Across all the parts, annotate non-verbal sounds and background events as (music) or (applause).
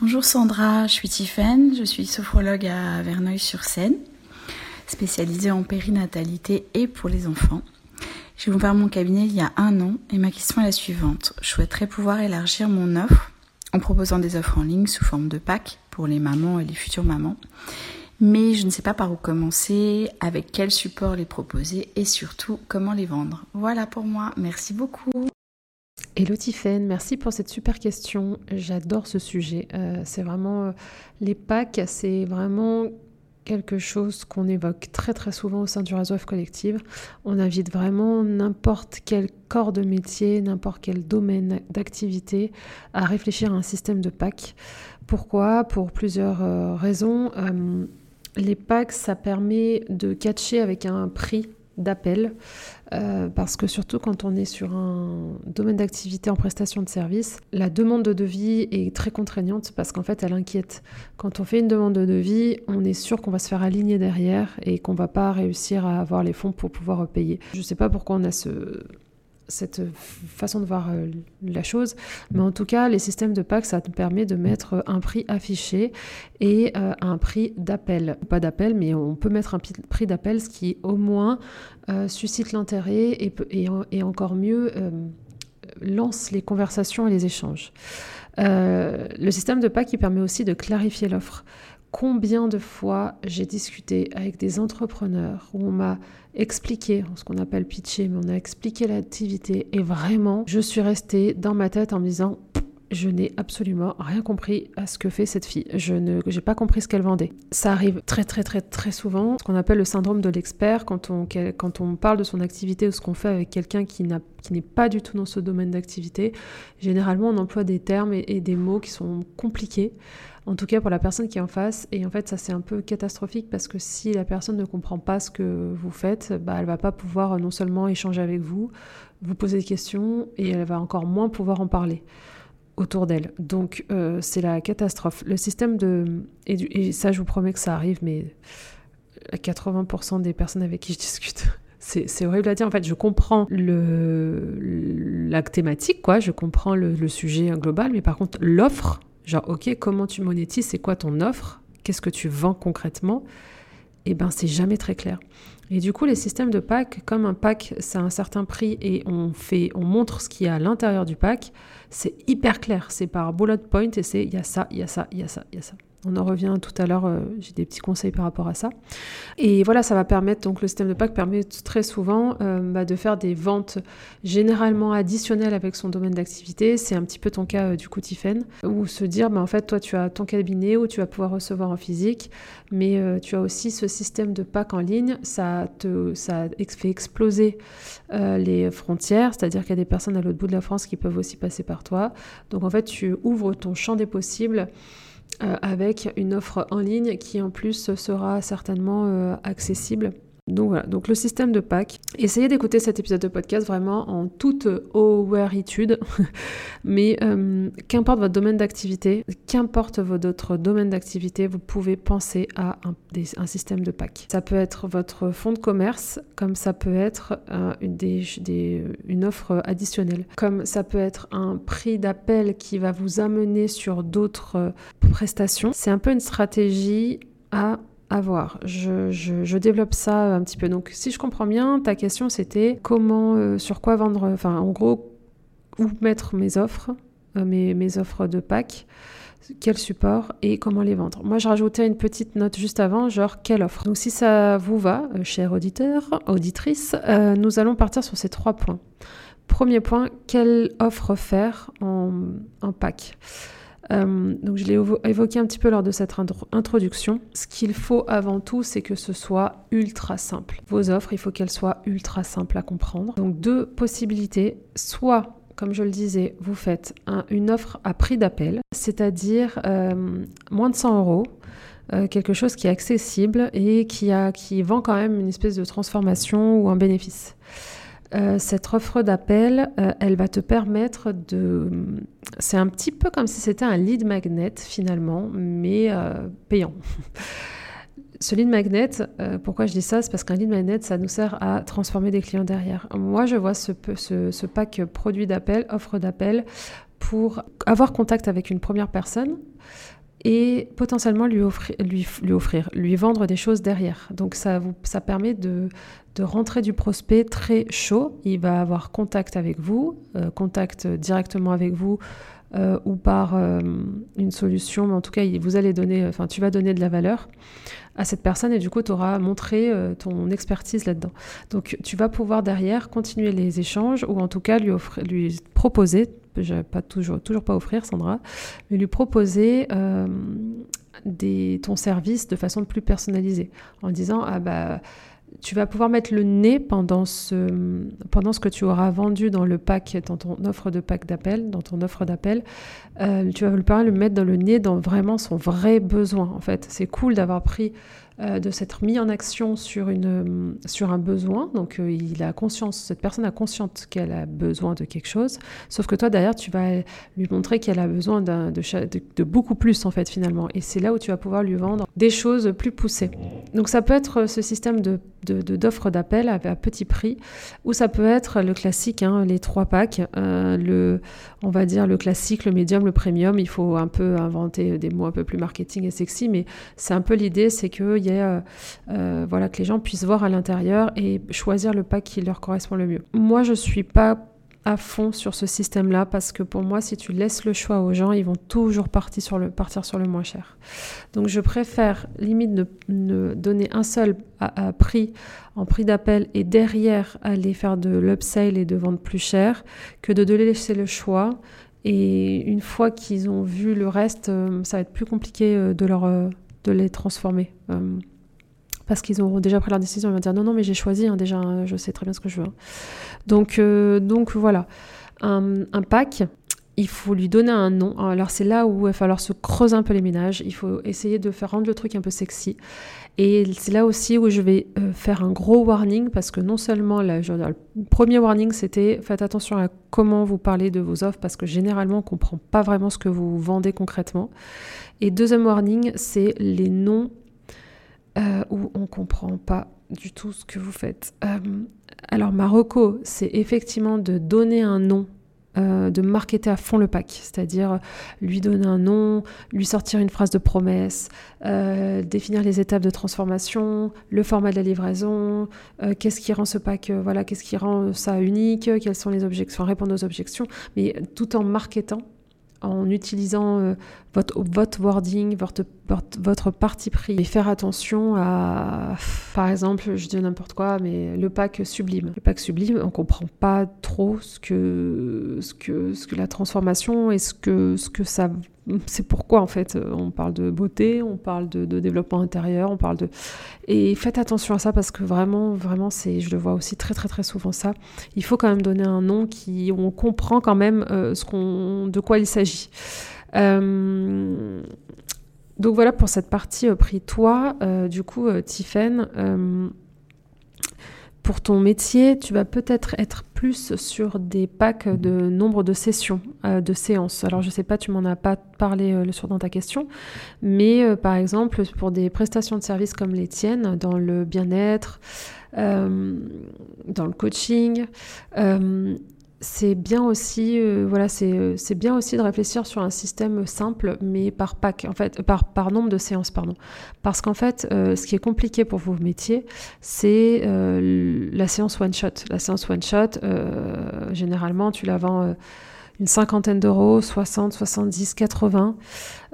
Bonjour Sandra, je suis Tiffaine, je suis sophrologue à Verneuil-sur-Seine, spécialisée en périnatalité et pour les enfants. J'ai ouvert mon cabinet il y a un an et ma question est la suivante. Je souhaiterais pouvoir élargir mon offre en proposant des offres en ligne sous forme de pack pour les mamans et les futures mamans. Mais je ne sais pas par où commencer, avec quel support les proposer et surtout comment les vendre. Voilà pour moi, merci beaucoup. Hello Tiffaine, merci pour cette super question. J'adore ce sujet. Euh, c'est vraiment euh, les packs, c'est vraiment quelque chose qu'on évoque très très souvent au sein du réseau F Collective. On invite vraiment n'importe quel corps de métier, n'importe quel domaine d'activité à réfléchir à un système de packs. Pourquoi? Pour plusieurs euh, raisons. les packs, ça permet de catcher avec un prix d'appel, euh, parce que surtout quand on est sur un domaine d'activité en prestation de service, la demande de devis est très contraignante parce qu'en fait elle inquiète. Quand on fait une demande de devis, on est sûr qu'on va se faire aligner derrière et qu'on va pas réussir à avoir les fonds pour pouvoir payer. Je ne sais pas pourquoi on a ce, cette façon de voir euh, la chose. Mais en tout cas, les systèmes de PAC, ça te permet de mettre un prix affiché et euh, un prix d'appel. Pas d'appel, mais on peut mettre un prix d'appel, ce qui au moins euh, suscite l'intérêt et, et, encore mieux lance les conversations et les échanges. le système de PAC, il permet aussi de clarifier l'offre. Combien de fois j'ai discuté avec des entrepreneurs où on m'a expliqué, ce qu'on appelle pitcher, mais on a expliqué l'activité et vraiment, je suis restée dans ma tête en me disant je n'ai absolument rien compris à ce que fait cette fille. Je ne, j'ai pas compris ce qu'elle vendait. Ça arrive très très très très souvent, ce qu'on appelle le syndrome de l'expert, quand on, quand on parle de son activité ou ce qu'on fait avec quelqu'un qui, n'est pas du tout dans ce domaine d'activité. Généralement, on emploie des termes et des mots qui sont compliqués en tout cas pour la personne qui est en face. Et en fait, ça c'est un peu catastrophique parce que si la personne ne comprend pas ce que vous faites, bah, elle va pas pouvoir euh, non seulement échanger avec vous, vous poser des questions et elle va encore moins pouvoir en parler autour d'elle. Donc euh, c'est la catastrophe. Le système de... Et, ça je vous promets que ça arrive, mais à 80% des personnes avec qui je discute... (laughs) C'est horrible à dire. En fait, je comprends le, la thématique, quoi. Je comprends le sujet global, mais par contre, l'offre, Genre, ok, comment tu monétises C'est quoi ton offre Qu'est-ce que tu vends concrètement Eh ben, c'est jamais très clair. Et du coup, les systèmes de pack, comme un pack, c'est un certain prix et on fait, on montre ce qu'il y a à l'intérieur du pack, c'est hyper clair. C'est par bullet point et c'est il y a ça, il y a ça, il y a ça, il y a ça. On en revient tout à l'heure, euh, j'ai des petits conseils par rapport à ça. Et voilà, ça va permettre, donc le système de pack permet très souvent euh, bah, de faire des ventes généralement additionnelles avec son domaine d'activité. C'est un petit peu ton cas euh, du coup, Tiffen, ou se dire, bah, en fait, toi, tu as ton cabinet où tu vas pouvoir recevoir en physique, mais tu as aussi ce système de pack en ligne. Ça, te, ça fait exploser les frontières, c'est-à-dire qu'il y a des personnes à l'autre bout de la France qui peuvent aussi passer par toi. Donc en fait, tu ouvres ton champ des possibles avec une offre en ligne qui en plus sera certainement euh, accessible donc voilà, donc le système de pack. Essayez d'écouter cet épisode de podcast vraiment en toute awareitude, (laughs) mais euh, qu'importe votre domaine d'activité, qu'importe votre domaine d'activité, vous pouvez penser à un, système de pack. Ça peut être votre fonds de commerce, comme ça peut être euh, une offre additionnelle, comme ça peut être un prix d'appel qui va vous amener sur d'autres euh, prestations. C'est un peu une stratégie à à voir. Je, développe ça un petit peu. Donc, si je comprends bien, ta question c'était comment, euh, sur quoi vendre, enfin, en gros, où mettre mes offres, euh, mes, offres de pack, quel support et comment les vendre. Moi, je rajoutais une petite note juste avant, genre quelle offre. Donc, si ça vous va, euh, cher auditeur, auditrice, nous allons partir sur ces trois points. Premier point, quelle offre faire en, en pack? Euh, donc je l'ai évoqué un petit peu lors de cette introduction. Ce qu'il faut avant tout, c'est que ce soit ultra simple. Vos offres, il faut qu'elles soient ultra simples à comprendre. Donc deux possibilités. Soit, comme je le disais, vous faites une offre à prix d'appel, c'est-à-dire euh, moins de 100 euros. Euh, quelque chose qui est accessible et qui, vend quand même une espèce de transformation ou un bénéfice. Euh, cette offre d'appel, euh, elle va te permettre de... C'est un petit peu comme si c'était un lead magnet finalement, mais euh, payant. (laughs) ce lead magnet, pourquoi je dis ça? C'est parce qu'un lead magnet, ça nous sert à transformer des clients derrière. Moi, je vois ce pack produit d'appel, offre d'appel, pour avoir contact avec une première personne et potentiellement lui offrir, lui, lui, offrir, lui vendre des choses derrière. Donc ça, vous, ça permet de, de rentrer du prospect très chaud. Il va avoir contact avec vous, euh, contact directement avec vous euh, ou par euh, une solution, mais en tout cas, vous allez donner, enfin, tu vas donner de la valeur à cette personne et du coup, tu auras montré ton expertise là-dedans. Donc, tu vas pouvoir derrière continuer les échanges ou en tout cas lui, offrir, lui proposer, pas toujours, toujours pas offrir, Sandra, mais lui proposer des, ton service de façon plus personnalisée en disant, ah bah, tu vas pouvoir mettre le nez pendant ce, pendant ce que tu auras vendu dans le pack, dans ton offre de pack d'appel, dans ton offre d'appel. Euh, tu vas pouvoir le mettre dans le nez dans vraiment son vrai besoin. En fait, c'est cool d'avoir pris euh, de s'être mis en action sur, une, sur un besoin. Donc, euh, il a conscience, cette personne a conscience qu'elle a besoin de quelque chose. Sauf que toi, derrière, tu vas lui montrer qu'elle a besoin de, de, beaucoup plus, en fait, finalement. Et c'est là où tu vas pouvoir lui vendre des choses plus poussées. Donc, ça peut être ce système de d'offres d'appel à, petit prix, ou ça peut être le classique, hein, les trois packs, euh, le, on va dire le classique, le médium, le premium. Il faut un peu inventer des mots un peu plus marketing et sexy, mais c'est un peu l'idée, c'est que euh, euh, voilà, que les gens puissent voir à l'intérieur et choisir le pack qui leur correspond le mieux. Moi, je suis pas à fond sur ce système-là parce que pour moi, si tu laisses le choix aux gens, ils vont toujours partir sur le, moins cher. Donc je préfère limite ne, donner un seul prix en prix d'appel et derrière aller faire de l'upsale et de vendre plus cher que de, laisser le choix. Et une fois qu'ils ont vu le reste, euh, ça va être plus compliqué de leur de les transformer. Euh, parce qu'ils auront déjà pris leur décision, ils vont dire non, non, mais j'ai choisi, hein, déjà, hein, je sais très bien ce que je veux. Hein. Donc, euh, donc voilà, un, pack, il faut lui donner un nom. Alors c'est là où il va falloir se creuser un peu les ménages, il faut essayer de faire rendre le truc un peu sexy. Et c'est là aussi où je vais euh, faire un gros warning parce que non seulement là, le premier warning c'était faites attention à comment vous parlez de vos offres parce que généralement on comprend pas vraiment ce que vous vendez concrètement. Et deuxième warning c'est les noms euh, où on comprend pas du tout ce que vous faites. Euh, alors Marocco c'est effectivement de donner un nom euh, de marketer à fond le pack, c'est-à-dire lui donner un nom, lui sortir une phrase de promesse, euh, définir les étapes de transformation, le format de la livraison, euh, qu'est-ce qui rend ce pack, voilà, qu'est-ce qui rend ça unique, quelles sont les objections, répondre aux objections, mais tout en marketant en utilisant votre, votre wording, votre, votre, parti pris. Et faire attention à, par exemple, je dis n'importe quoi, mais le pack sublime. Le pack sublime, on comprend pas trop ce que, ce que, ce que la transformation et ce que, ce que ça c'est pourquoi en fait on parle de beauté, on parle de, développement intérieur, on parle de et faites attention à ça parce que vraiment vraiment c'est je le vois aussi très très très souvent ça. Il faut quand même donner un nom qui on comprend quand même euh, ce qu'on de quoi il s'agit. Euh, donc voilà pour cette partie euh, prix toi. du coup, Tiffen, pour ton métier, tu vas peut-être être plus sur des packs de nombre de sessions, euh, de séances. Alors je sais pas, tu m'en as pas parlé euh, soir dans ta question, mais euh, par exemple pour des prestations de services comme les tiennes, dans le bien-être, dans le coaching, c'est bien aussi, euh, voilà, euh, c'est bien aussi de réfléchir sur un système simple, mais par pack, en fait, par, par nombre de séances, pardon. Parce qu'en fait, euh, ce qui est compliqué pour vos métiers, c'est la séance one shot. La séance one shot, généralement, tu la vends une cinquantaine d'euros, 60, 70, 80.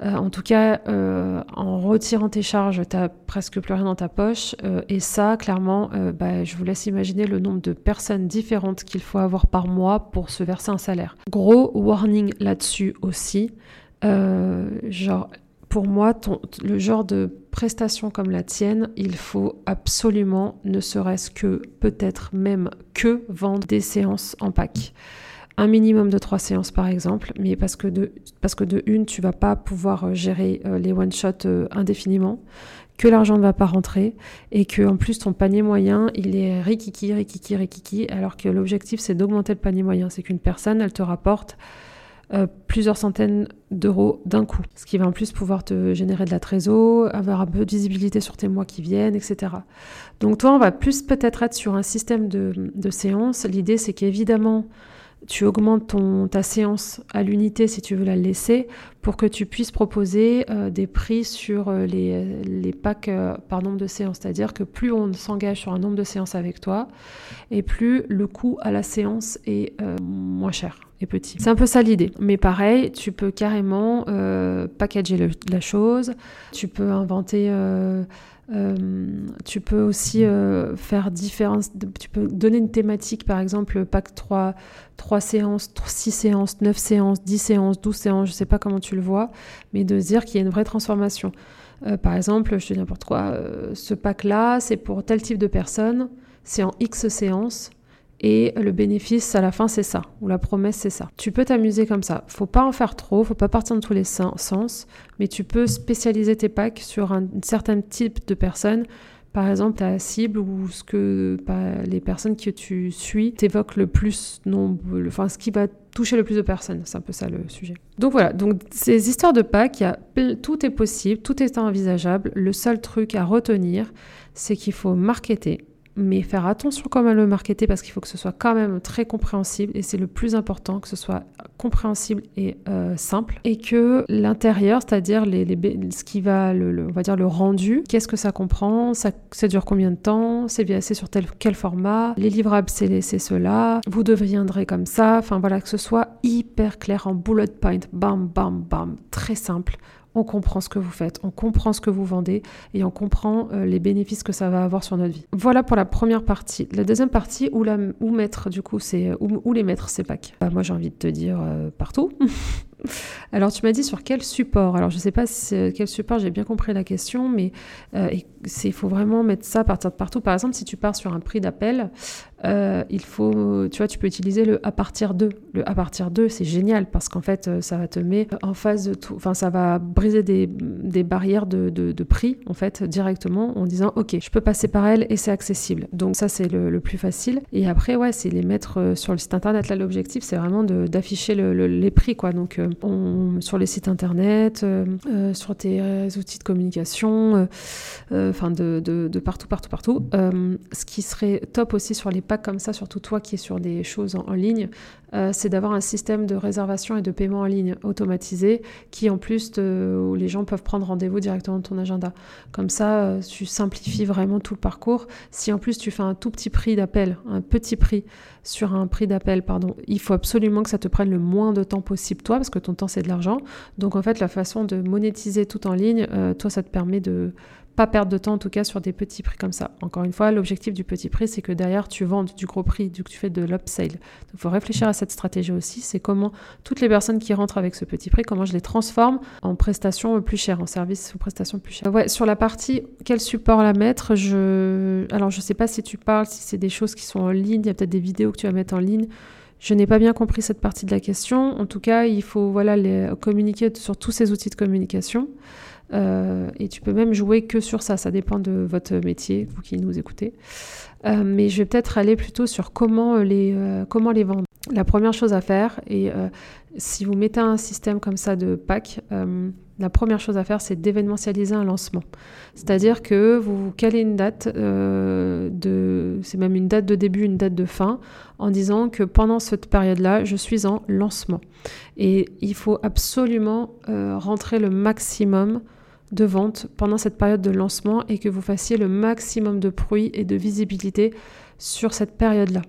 en tout cas, euh, en retirant tes charges, tu n'as presque plus rien dans ta poche. Euh, et ça, clairement, euh, bah, je vous laisse imaginer le nombre de personnes différentes qu'il faut avoir par mois pour se verser un salaire. Gros warning là-dessus aussi. pour moi, le genre de prestation comme la tienne, il faut absolument, ne serait-ce que, peut-être même que, vendre des séances en pack un minimum de trois séances par exemple, mais parce que de, parce que de une, tu vas pas pouvoir euh, gérer euh, les one-shots euh, indéfiniment, que l'argent ne va pas rentrer et que en plus ton panier moyen, il est rikiki, rikiki, rikiki, alors que l'objectif c'est d'augmenter le panier moyen. C'est qu'une personne, elle te rapporte plusieurs centaines d'euros d'un coup. Ce qui va en plus pouvoir te générer de la trésor, avoir un peu de visibilité sur tes mois qui viennent, etc. Donc toi, on va plus peut-être être sur un système de, de séance. L'idée, c'est qu'évidemment, tu augmentes ta séance à l'unité si tu veux la laisser pour que tu puisses proposer euh, des prix sur euh, les, les, packs euh, par nombre de séances. C'est-à-dire que plus on s'engage sur un nombre de séances avec toi et plus le coût à la séance est moins cher C'est un peu ça l'idée. Mais pareil, tu peux carrément packager la chose, tu peux inventer euh, tu peux aussi euh, faire différentes. Tu peux donner une thématique, par exemple, pack 3, 3 séances, 6 séances, 9 séances, 10 séances, 12 séances, je sais pas comment tu le vois, mais de dire qu'il y a une vraie transformation. Euh, par exemple, je te dis n'importe quoi, ce pack-là, c'est pour tel type de personne, c'est en X séances, et le bénéfice à la fin c'est ça, ou la promesse c'est ça. Tu peux t'amuser comme ça. Faut pas en faire trop, faut pas partir dans tous les sens, mais tu peux spécialiser tes packs sur un certain type de personnes. Par exemple, ta cible ou ce que bah, les personnes que tu suis t'évoquent le plus enfin ce qui va toucher le plus de personnes. C'est un peu ça le sujet. Donc voilà, donc ces histoires de packs, y a, tout est possible, tout est envisageable. Le seul truc à retenir, c'est qu'il faut marketer, mais faire attention comment le marketer parce qu'il faut que ce soit quand même très compréhensible et c'est le plus important que ce soit compréhensible et euh, simple. Et que l'intérieur, c'est-à-dire les, ce qui va le, on va dire le rendu, qu'est-ce que ça comprend, ça, ça dure combien de temps, c'est c'est sur tel quel format, les livrables c'est cela, vous deviendrez comme ça, enfin voilà que ce soit hyper clair en bullet point, bam bam bam, très simple on comprend ce que vous faites, on comprend ce que vous vendez et on comprend euh, les bénéfices que ça va avoir sur notre vie. Voilà pour la première partie. La deuxième partie, où, la, où mettre du coup, c'est où, les mettre ces packs bah, Moi j'ai envie de te dire euh, partout. (laughs) Alors tu m'as dit sur quel support? Alors je ne sais pas quel support, j'ai bien compris la question, mais euh, il faut vraiment mettre ça partir de partout. Par exemple, si tu pars sur un prix d'appel, euh, il faut, tu vois, tu peux utiliser le à partir de. Le à partir de, c'est génial parce qu'en fait, euh, ça va te mettre en phase de tout. Enfin, ça va briser des, des barrières de, de, prix, en fait, directement en disant, OK, je peux passer par elle et c'est accessible. Donc, ça, c'est le, plus facile. Et après, ouais, c'est les mettre euh, sur le site internet. Là, l'objectif, c'est vraiment d'afficher le, les prix, quoi. Donc, on, sur les sites internet, sur tes outils de communication, enfin, de, de, partout, partout, partout. ce qui serait top aussi sur les comme ça, surtout toi qui es sur des choses en, ligne, euh, c'est d'avoir un système de réservation et de paiement en ligne automatisé qui en plus où les gens peuvent prendre rendez-vous directement dans ton agenda. Comme ça, euh, tu simplifies vraiment tout le parcours. Si en plus tu fais un tout petit prix d'appel, un petit prix sur un prix d'appel, pardon, il faut absolument que ça te prenne le moins de temps possible toi, parce que ton temps c'est de l'argent. Donc en fait, la façon de monétiser tout en ligne, euh, toi, ça te permet de pas perdre de temps en tout cas sur des petits prix comme ça. Encore une fois, l'objectif du petit prix, c'est que derrière tu vendes du gros prix, que tu fais de l'upsale. Donc il faut réfléchir à cette stratégie aussi, c'est comment toutes les personnes qui rentrent avec ce petit prix, comment je les transforme en prestations plus chères, en services ou prestations plus chères. Sur la partie quel support la mettre, je alors je sais pas si tu parles, si c'est des choses qui sont en ligne, il y a peut-être des vidéos que tu vas mettre en ligne. Je n'ai pas bien compris cette partie de la question. En tout cas, il faut voilà les, communiquer sur tous ces outils de communication. Euh, et tu peux même jouer que sur ça, ça dépend de votre métier, vous qui nous écoutez. Euh, mais je vais peut-être aller plutôt sur comment les, euh, comment les vendre. La première chose à faire, et si vous mettez un système comme ça de pack, la première chose à faire, c'est d'événementialiser un lancement. C'est-à-dire que vous calez une date, de, c'est même une date de début, une date de fin, en disant que pendant cette période-là, je suis en lancement. Et il faut absolument rentrer le maximum de vente pendant cette période de lancement et que vous fassiez le maximum de bruit et de visibilité sur cette période-là,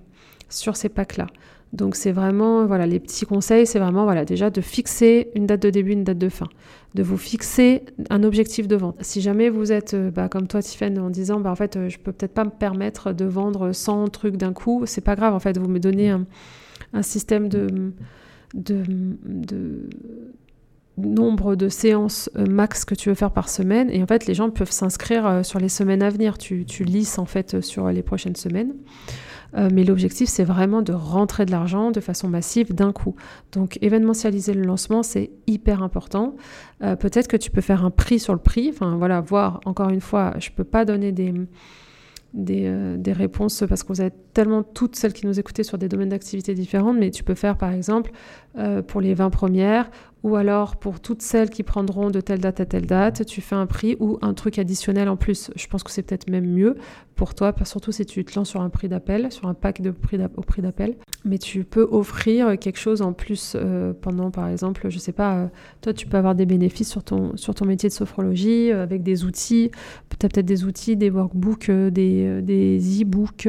sur ces packs-là. Donc c'est vraiment, voilà, les petits conseils, c'est vraiment, voilà, déjà de fixer une date de début, une date de fin, de vous fixer un objectif de vente. Si jamais vous êtes, euh, bah, comme toi, Tiffany, en disant, bah, en fait, euh, je peux peut-être pas me permettre de vendre 100 trucs d'un coup, c'est pas grave, en fait, vous me donnez un, système de nombre de séances euh, max que tu veux faire par semaine. Et en fait, les gens peuvent s'inscrire euh, sur les semaines à venir. Tu, tu lisses en fait sur les prochaines semaines. Euh, mais l'objectif, c'est vraiment de rentrer de l'argent de façon massive d'un coup. Donc, événementialiser le lancement, c'est hyper important. Peut-être que tu peux faire un prix sur le prix. Enfin, voilà, voir, encore une fois, je ne peux pas donner des des, des, réponses parce que vous êtes tellement toutes celles qui nous écoutaient sur des domaines d'activité différents, mais tu peux faire par exemple pour les 20 premières ou alors pour toutes celles qui prendront de telle date à telle date, tu fais un prix ou un truc additionnel en plus. Je pense que c'est peut-être même mieux pour toi, surtout si tu te lances sur un prix d'appel, sur un pack de prix au prix d'appel. Mais tu peux offrir quelque chose en plus euh, pendant, par exemple, je sais pas, euh, toi tu peux avoir des bénéfices sur ton, sur ton métier de sophrologie euh, avec des outils, peut-être des outils, des workbooks, des, des e-books,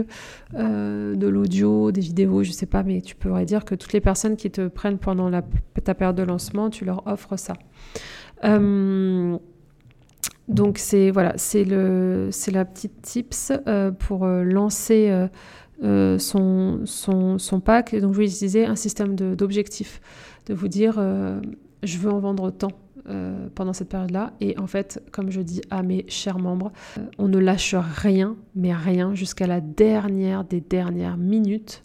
de l'audio, des vidéos, je sais pas, mais tu pourrais dire que toutes les personnes qui te prennent pendant ta période de lancement, tu leur offres ça. Donc c'est voilà, c'est le c'est la petite tips euh, pour euh, lancer euh, son, son, son, pack. Donc je vais utiliser un système d'objectifs, de, vous dire je veux en vendre autant pendant cette période-là. Et en fait, comme je dis à mes chers membres, on ne lâche rien, mais rien jusqu'à la dernière des dernières minutes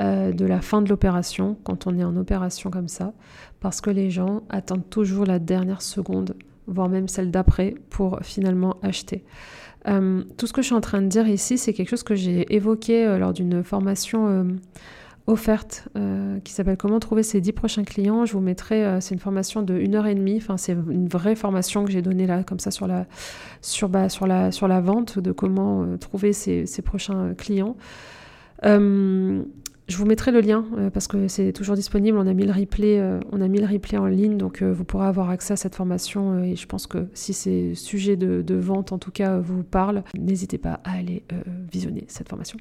de la fin de l'opération, quand on est en opération comme ça, parce que les gens attendent toujours la dernière seconde voire même celle d'après, pour finalement acheter. Euh, tout ce que je suis en train de dire ici, c'est quelque chose que j'ai évoqué euh, lors d'une formation euh, offerte qui s'appelle Comment trouver ses 10 prochains clients. Je vous mettrai, c'est une formation de 1 heure et demie, enfin, c'est une vraie formation que j'ai donnée là, comme ça, sur la, sur, bah, la, sur la vente, de comment trouver ses prochains clients. Je vous mettrai le lien euh, parce que c'est toujours disponible. On a mis le replay, euh, en ligne, donc euh, vous pourrez avoir accès à cette formation. et je pense que si ces sujets de, vente, en tout cas, vous parlent, n'hésitez pas à aller visionner cette formation.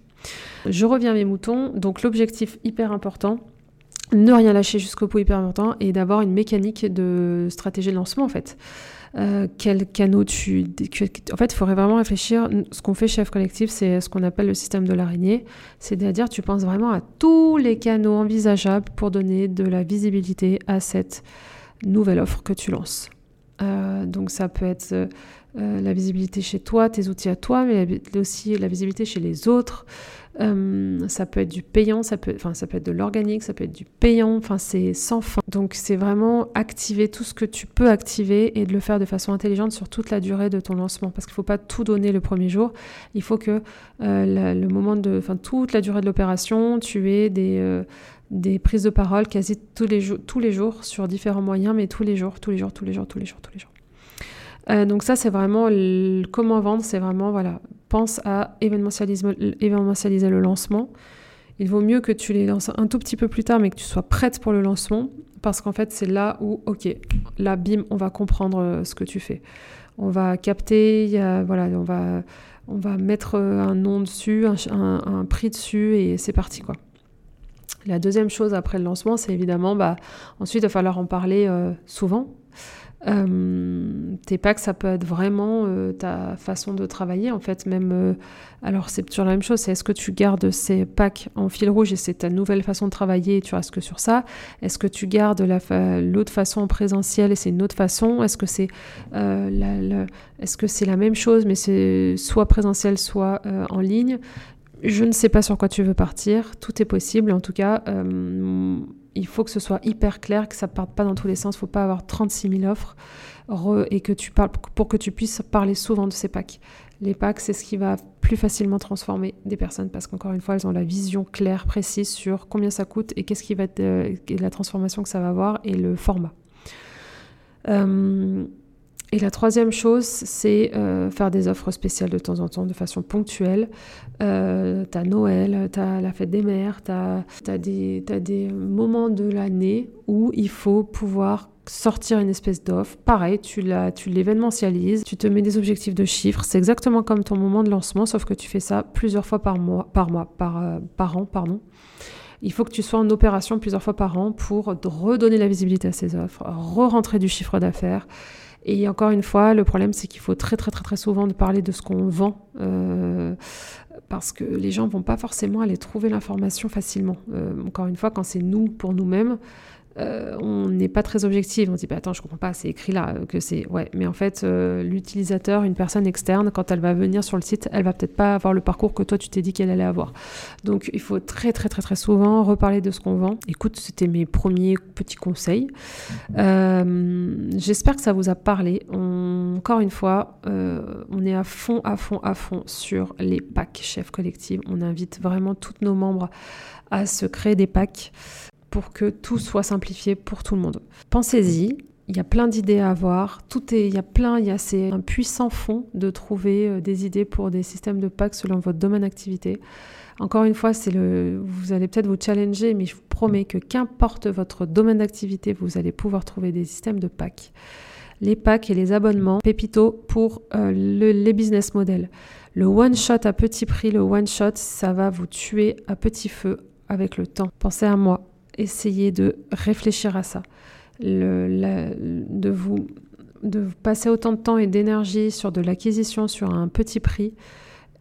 Je reviens à mes moutons. Donc l'objectif hyper important, ne rien lâcher jusqu'au bout hyper important, et d'avoir une mécanique de stratégie de lancement en fait. Euh, quel canot tu... En fait, il faudrait vraiment réfléchir. Ce qu'on fait chez F Collective, c'est ce qu'on appelle le système de l'araignée. C'est-à-dire, tu penses vraiment à tous les canaux envisageables pour donner de la visibilité à cette nouvelle offre que tu lances. Euh, donc ça peut être euh, la visibilité chez toi, tes outils à toi, mais aussi la visibilité chez les autres. Euh, ça peut être du payant, ça peut, enfin, ça peut être de l'organique, ça peut être du payant, enfin c'est sans fin. Donc c'est vraiment activer tout ce que tu peux activer et de le faire de façon intelligente sur toute la durée de ton lancement. Parce qu'il ne faut pas tout donner le premier jour. Il faut que le moment de, enfin toute la durée de l'opération, tu aies des des prises de parole quasi tous les, tous les jours sur différents moyens, mais tous les jours, tous les jours, tous les jours, tous les jours, tous les jours. Euh, donc ça, c'est vraiment comment vendre, c'est vraiment, voilà, pense à événementialiser, le lancement. Il vaut mieux que tu les lances un tout petit peu plus tard, mais que tu sois prête pour le lancement, parce qu'en fait, c'est là où, ok, là, bim, on va comprendre euh, ce que tu fais. On va capter, voilà, on va, on va mettre euh, un nom dessus, un, un prix dessus, et c'est parti, quoi. La deuxième chose après le lancement, c'est évidemment, bah, ensuite, il va falloir en parler euh, souvent. Euh, tes packs, ça peut être vraiment euh, ta façon de travailler, en fait, même. alors, c'est toujours la même chose, c'est est-ce que tu gardes ces packs en fil rouge et c'est ta nouvelle façon de travailler et tu restes que sur ça? Est-ce que tu gardes l'autre façon en présentiel et c'est une autre façon? Est-ce que c'est la, est-ce que la même chose mais c'est soit présentiel, soit en ligne? Je ne sais pas sur quoi tu veux partir, tout est possible. En tout cas, euh, il faut que ce soit hyper clair, que ça ne parte pas dans tous les sens. Il ne faut pas avoir 36 000 offres et que tu parles, pour que tu puisses parler souvent de ces packs. Les packs, c'est ce qui va plus facilement transformer des personnes parce qu'encore une fois, elles ont la vision claire, précise sur combien ça coûte et qu'est-ce qui va être euh, la transformation que ça va avoir et le format. Euh, et la troisième chose, c'est euh, faire des offres spéciales de temps en temps, de façon ponctuelle. Euh, t'as Noël, t'as la fête des mères, t'as as des, as des moments de l'année où il faut pouvoir sortir une espèce d'offre. Pareil, tu l'événementialises, tu te mets des objectifs de chiffres. C'est exactement comme ton moment de lancement, sauf que tu fais ça plusieurs fois par mois, par mois, par, euh, par an, pardon. Il faut que tu sois en opération plusieurs fois par an pour redonner la visibilité à ces offres, re-rentrer du chiffre d'affaires et encore une fois, le problème, c'est qu'il faut très très très très souvent parler de ce qu'on vend, euh, parce que les gens vont pas forcément aller trouver l'information facilement. Euh, encore une fois, quand c'est nous pour nous-mêmes, euh, on n'est pas très objectif. On se dit, bah, attends, je comprends pas, c'est écrit là que c'est. Ouais, mais en fait, euh, l'utilisateur, une personne externe, quand elle va venir sur le site, elle va peut-être pas avoir le parcours que toi tu t'es dit qu'elle allait avoir. Donc, il faut très, très, très, très souvent reparler de ce qu'on vend. Écoute, c'était mes premiers petits conseils. Euh, j'espère que ça vous a parlé. encore une fois, on est à fond, à fond, à fond sur les packs chefs collectifs. On invite vraiment tous nos membres à se créer des packs pour que tout soit simplifié pour tout le monde. Pensez-y, il y a plein d'idées à avoir, tout est, il y a plein, il y a c'est un puissant fond de trouver euh, des idées pour des systèmes de packs selon votre domaine d'activité. Encore une fois, c'est le, vous allez peut-être vous challenger, mais je vous promets que qu'importe votre domaine d'activité, vous allez pouvoir trouver des systèmes de packs. Les packs et les abonnements, pépito pour euh, les business models. Le one shot à petit prix, le one shot, ça va vous tuer à petit feu avec le temps. Pensez à moi, essayez de réfléchir à ça, de, vous, de passer autant de temps et d'énergie sur de l'acquisition sur un petit prix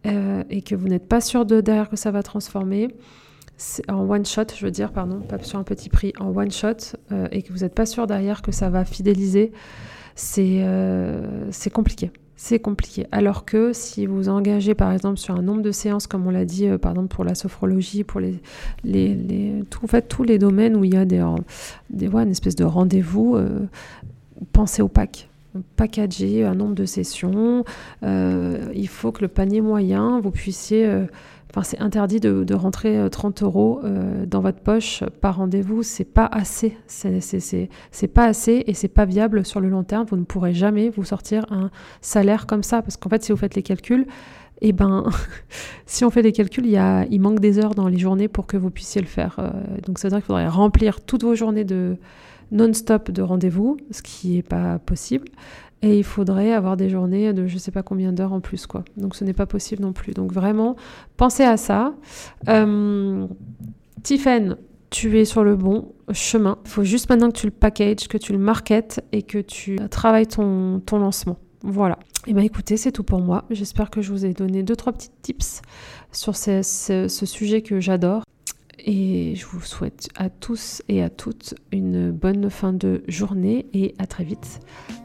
euh, et que vous n'êtes pas sûr de derrière que ça va transformer. En one shot, je veux dire, pardon, pas sur un petit prix, en one shot, euh, et que vous n'êtes pas sûr derrière que ça va fidéliser, c'est euh, compliqué c'est compliqué. Alors que si vous engagez par exemple sur un nombre de séances, comme on l'a dit euh, par exemple pour la sophrologie, pour les, les, tous les domaines où il y a des, des une espèce de rendez-vous, euh, pensez au pack. Packager un nombre de sessions, euh, il faut que le panier moyen, vous puissiez Enfin, c'est interdit de, rentrer 30 euh, euros euh, dans votre poche par rendez-vous. C'est pas assez. C'est pas assez et c'est pas viable sur le long terme. Vous ne pourrez jamais vous sortir un salaire comme ça parce qu'en fait, si vous faites les calculs, eh ben, (laughs) si on fait des calculs, il, y a, il manque des heures dans les journées pour que vous puissiez le faire. Euh, donc, ça veut dire qu'il faudrait remplir toutes vos journées de non-stop de rendez-vous, ce qui n'est pas possible. Et il faudrait avoir des journées de je ne sais pas combien d'heures en plus, quoi. Donc ce n'est pas possible non plus. Donc vraiment, pensez à ça. Euh, Tiffen, tu es sur le bon chemin. Il faut juste maintenant que tu le packages, que tu le marketes et que tu travailles ton, lancement. Voilà. Et eh bien écoutez, c'est tout pour moi. J'espère que je vous ai donné deux, trois petits tips sur ce sujet que j'adore. Et je vous souhaite à tous et à toutes une bonne fin de journée et à très vite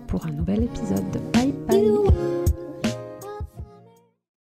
pour un nouvel épisode. Bye bye